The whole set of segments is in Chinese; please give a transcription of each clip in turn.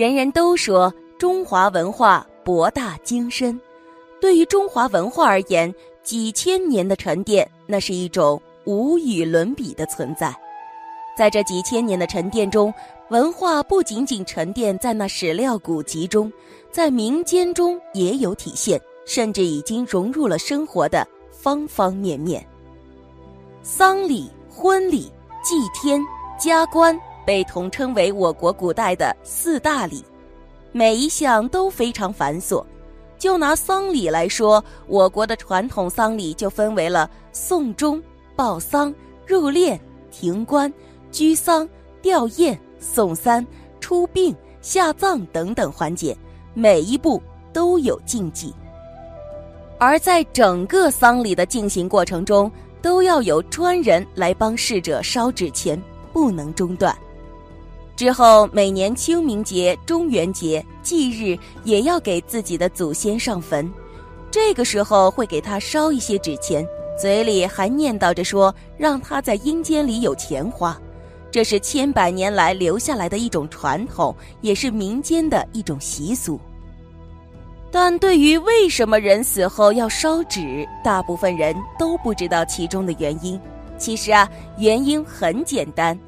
人人都说中华文化博大精深，对于中华文化而言，几千年的沉淀，那是一种无与伦比的存在。在这几千年的沉淀中，文化不仅仅沉淀在那史料古籍中，在民间中也有体现，甚至已经融入了生活的方方面面。丧礼、婚礼、祭天、加官。被统称为我国古代的四大礼，每一项都非常繁琐。就拿丧礼来说，我国的传统丧礼就分为了送终、报丧、入殓、停棺、居丧、吊唁、送丧、出殡、下葬等等环节，每一步都有禁忌。而在整个丧礼的进行过程中，都要有专人来帮逝者烧纸钱，不能中断。之后，每年清明节、中元节忌日也要给自己的祖先上坟，这个时候会给他烧一些纸钱，嘴里还念叨着说让他在阴间里有钱花，这是千百年来留下来的一种传统，也是民间的一种习俗。但对于为什么人死后要烧纸，大部分人都不知道其中的原因。其实啊，原因很简单。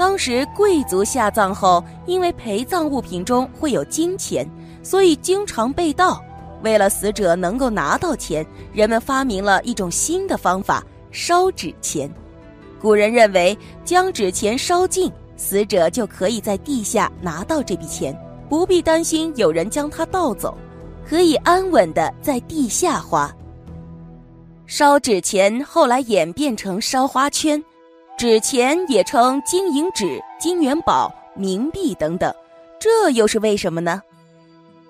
当时贵族下葬后，因为陪葬物品中会有金钱，所以经常被盗。为了死者能够拿到钱，人们发明了一种新的方法——烧纸钱。古人认为，将纸钱烧尽，死者就可以在地下拿到这笔钱，不必担心有人将它盗走，可以安稳的在地下花。烧纸钱后来演变成烧花圈。纸钱也称金银纸、金元宝、冥币等等，这又是为什么呢？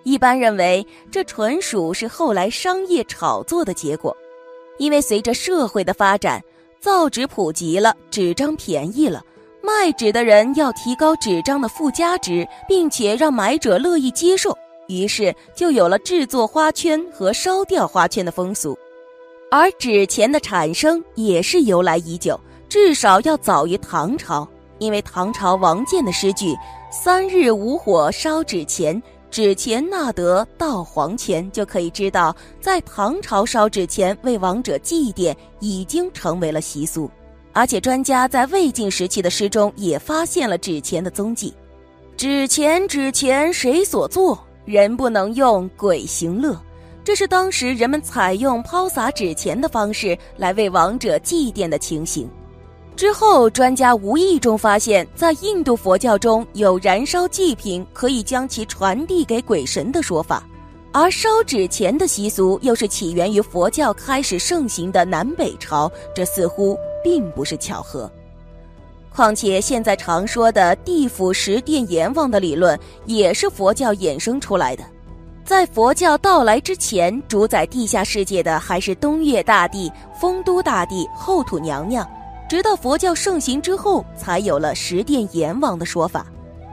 一般认为，这纯属是后来商业炒作的结果。因为随着社会的发展，造纸普及了，纸张便宜了，卖纸的人要提高纸张的附加值，并且让买者乐意接受，于是就有了制作花圈和烧掉花圈的风俗。而纸钱的产生也是由来已久。至少要早于唐朝，因为唐朝王建的诗句“三日无火烧纸钱，纸钱纳得到黄泉”，就可以知道，在唐朝烧纸钱为王者祭奠已经成为了习俗。而且，专家在魏晋时期的诗中也发现了纸钱的踪迹：“纸钱，纸钱谁所作？人不能用，鬼行乐。”这是当时人们采用抛洒纸钱的方式来为王者祭奠的情形。之后，专家无意中发现，在印度佛教中有燃烧祭品可以将其传递给鬼神的说法，而烧纸钱的习俗又是起源于佛教开始盛行的南北朝，这似乎并不是巧合。况且，现在常说的地府十殿阎王的理论也是佛教衍生出来的。在佛教到来之前，主宰地下世界的还是东岳大帝、丰都大帝、后土娘娘。直到佛教盛行之后，才有了十殿阎王的说法，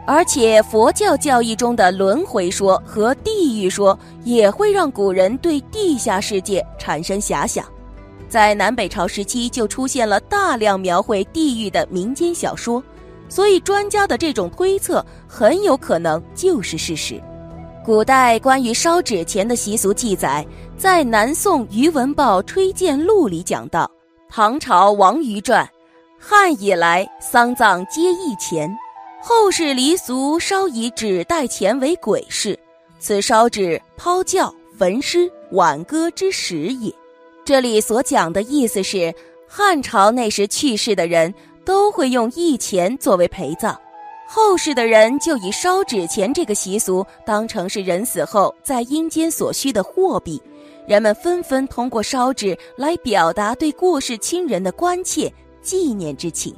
而且佛教教义中的轮回说和地狱说也会让古人对地下世界产生遐想。在南北朝时期就出现了大量描绘地狱的民间小说，所以专家的这种推测很有可能就是事实。古代关于烧纸钱的习俗记载，在南宋余文豹《吹剑录》里讲到。唐朝王余传，汉以来丧葬皆易钱，后世离俗稍以纸代钱为鬼事，此烧纸抛教焚尸挽歌之始也。这里所讲的意思是，汉朝那时去世的人都会用义钱作为陪葬，后世的人就以烧纸钱这个习俗当成是人死后在阴间所需的货币。人们纷纷通过烧纸来表达对过世亲人的关切、纪念之情，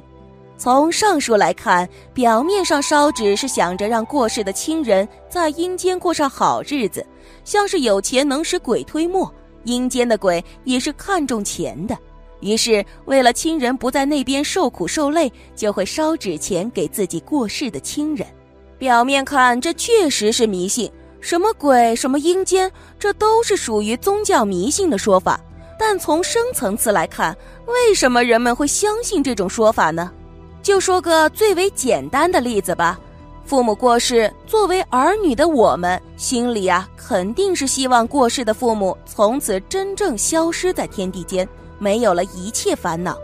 从上述来看，表面上烧纸是想着让过世的亲人在阴间过上好日子，像是有钱能使鬼推磨，阴间的鬼也是看重钱的。于是，为了亲人不在那边受苦受累，就会烧纸钱给自己过世的亲人。表面看，这确实是迷信，什么鬼，什么阴间，这都是属于宗教迷信的说法。但从深层次来看，为什么人们会相信这种说法呢？就说个最为简单的例子吧，父母过世，作为儿女的我们，心里啊，肯定是希望过世的父母从此真正消失在天地间。没有了一切烦恼，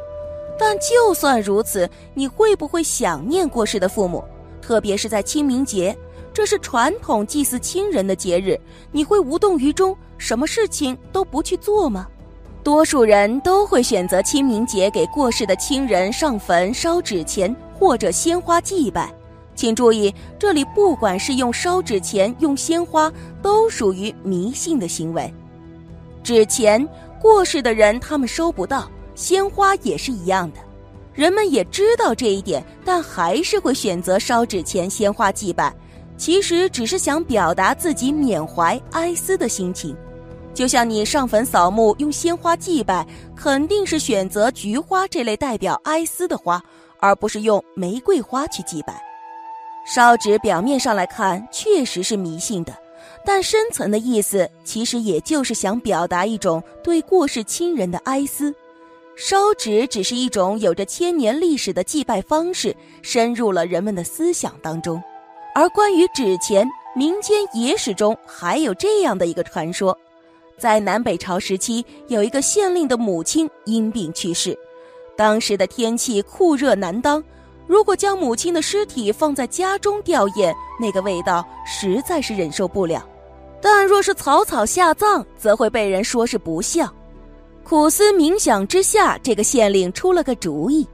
但就算如此，你会不会想念过世的父母？特别是在清明节，这是传统祭祀亲人的节日，你会无动于衷，什么事情都不去做吗？多数人都会选择清明节给过世的亲人上坟、烧纸钱或者鲜花祭拜。请注意，这里不管是用烧纸钱、用鲜花，都属于迷信的行为。纸钱。过世的人，他们收不到鲜花也是一样的，人们也知道这一点，但还是会选择烧纸钱、鲜花祭拜。其实只是想表达自己缅怀哀思的心情。就像你上坟扫墓用鲜花祭拜，肯定是选择菊花这类代表哀思的花，而不是用玫瑰花去祭拜。烧纸表面上来看确实是迷信的。但深层的意思，其实也就是想表达一种对过世亲人的哀思。烧纸只是一种有着千年历史的祭拜方式，深入了人们的思想当中。而关于纸钱，民间野史中还有这样的一个传说：在南北朝时期，有一个县令的母亲因病去世，当时的天气酷热难当，如果将母亲的尸体放在家中吊唁，那个味道实在是忍受不了。但若是草草下葬，则会被人说是不孝。苦思冥想之下，这个县令出了个主意，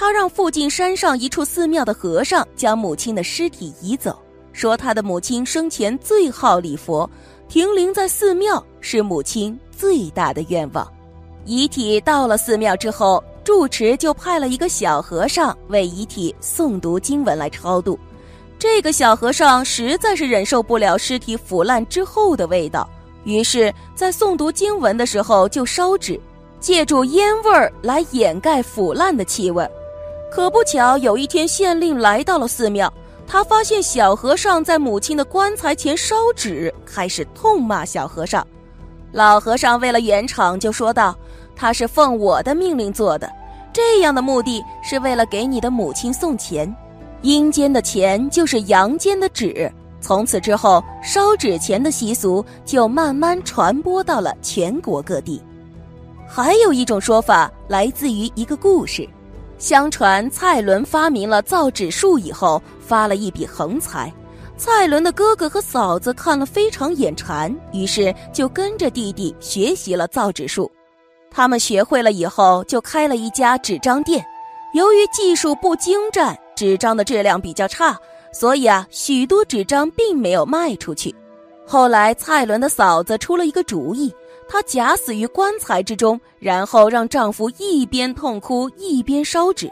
他让附近山上一处寺庙的和尚将母亲的尸体移走，说他的母亲生前最好礼佛，停灵在寺庙是母亲最大的愿望。遗体到了寺庙之后，住持就派了一个小和尚为遗体诵读经文来超度。这个小和尚实在是忍受不了尸体腐烂之后的味道，于是，在诵读经文的时候就烧纸，借助烟味儿来掩盖腐烂的气味。可不巧，有一天县令来到了寺庙，他发现小和尚在母亲的棺材前烧纸，开始痛骂小和尚。老和尚为了圆场，就说道：“他是奉我的命令做的，这样的目的是为了给你的母亲送钱。”阴间的钱就是阳间的纸，从此之后，烧纸钱的习俗就慢慢传播到了全国各地。还有一种说法来自于一个故事，相传蔡伦发明了造纸术以后，发了一笔横财。蔡伦的哥哥和嫂子看了非常眼馋，于是就跟着弟弟学习了造纸术。他们学会了以后，就开了一家纸张店。由于技术不精湛。纸张的质量比较差，所以啊，许多纸张并没有卖出去。后来，蔡伦的嫂子出了一个主意，她假死于棺材之中，然后让丈夫一边痛哭一边烧纸。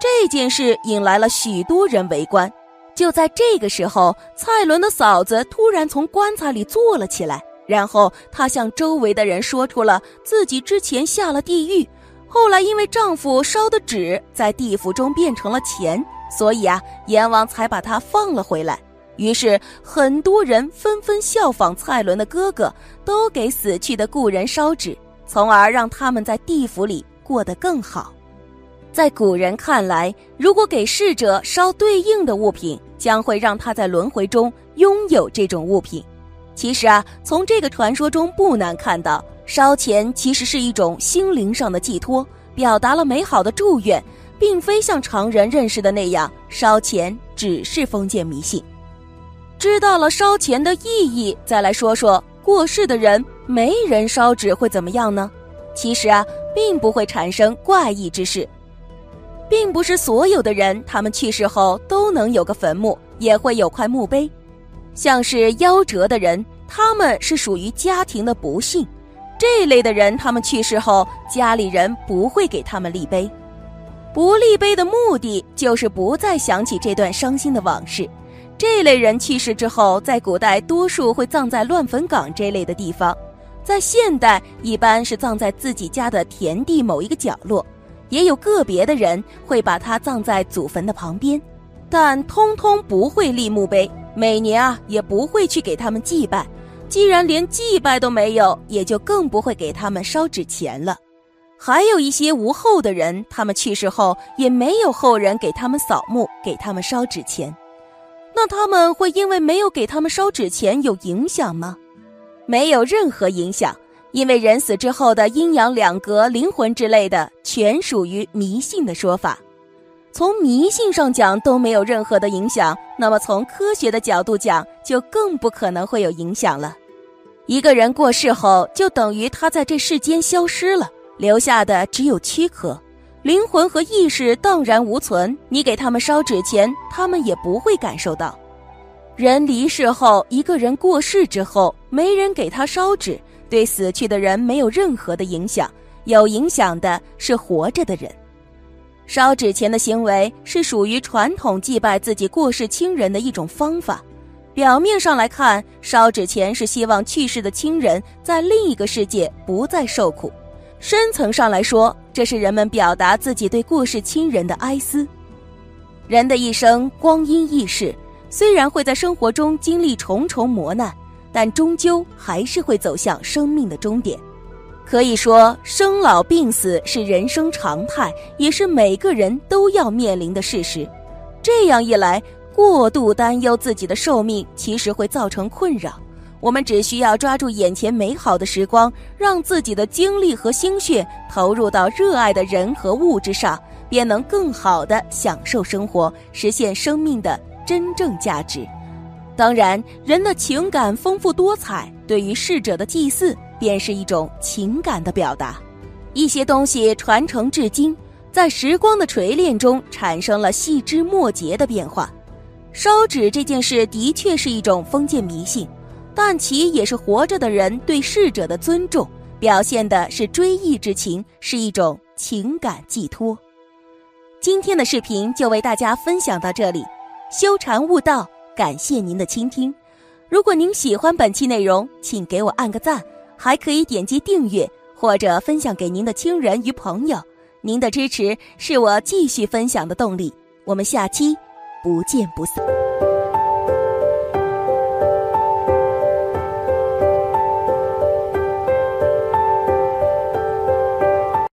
这件事引来了许多人围观。就在这个时候，蔡伦的嫂子突然从棺材里坐了起来，然后她向周围的人说出了自己之前下了地狱，后来因为丈夫烧的纸在地府中变成了钱。所以啊，阎王才把她放了回来。于是很多人纷纷效仿蔡伦的哥哥，都给死去的故人烧纸，从而让他们在地府里过得更好。在古人看来，如果给逝者烧对应的物品，将会让他在轮回中拥有这种物品。其实啊，从这个传说中不难看到，烧钱其实是一种心灵上的寄托，表达了美好的祝愿。并非像常人认识的那样，烧钱只是封建迷信。知道了烧钱的意义，再来说说过世的人没人烧纸会怎么样呢？其实啊，并不会产生怪异之事，并不是所有的人他们去世后都能有个坟墓，也会有块墓碑。像是夭折的人，他们是属于家庭的不幸，这类的人他们去世后，家里人不会给他们立碑。不立碑的目的就是不再想起这段伤心的往事。这类人去世之后，在古代多数会葬在乱坟岗这类的地方，在现代一般是葬在自己家的田地某一个角落，也有个别的人会把它葬在祖坟的旁边，但通通不会立墓碑，每年啊也不会去给他们祭拜。既然连祭拜都没有，也就更不会给他们烧纸钱了。还有一些无后的人，他们去世后也没有后人给他们扫墓，给他们烧纸钱。那他们会因为没有给他们烧纸钱有影响吗？没有任何影响，因为人死之后的阴阳两隔、灵魂之类的，全属于迷信的说法。从迷信上讲都没有任何的影响，那么从科学的角度讲，就更不可能会有影响了。一个人过世后，就等于他在这世间消失了，留下的只有躯壳。灵魂和意识荡然无存，你给他们烧纸钱，他们也不会感受到。人离世后，一个人过世之后，没人给他烧纸，对死去的人没有任何的影响，有影响的是活着的人。烧纸钱的行为是属于传统祭拜自己过世亲人的一种方法。表面上来看，烧纸钱是希望去世的亲人在另一个世界不再受苦。深层上来说，这是人们表达自己对过世亲人的哀思。人的一生光阴易逝，虽然会在生活中经历重重磨难，但终究还是会走向生命的终点。可以说，生老病死是人生常态，也是每个人都要面临的事实。这样一来，过度担忧自己的寿命，其实会造成困扰。我们只需要抓住眼前美好的时光，让自己的精力和心血投入到热爱的人和物之上，便能更好的享受生活，实现生命的真正价值。当然，人的情感丰富多彩，对于逝者的祭祀便是一种情感的表达。一些东西传承至今，在时光的锤炼中产生了细枝末节的变化。烧纸这件事的确是一种封建迷信。但其也是活着的人对逝者的尊重，表现的是追忆之情，是一种情感寄托。今天的视频就为大家分享到这里，修禅悟道，感谢您的倾听。如果您喜欢本期内容，请给我按个赞，还可以点击订阅或者分享给您的亲人与朋友。您的支持是我继续分享的动力。我们下期不见不散。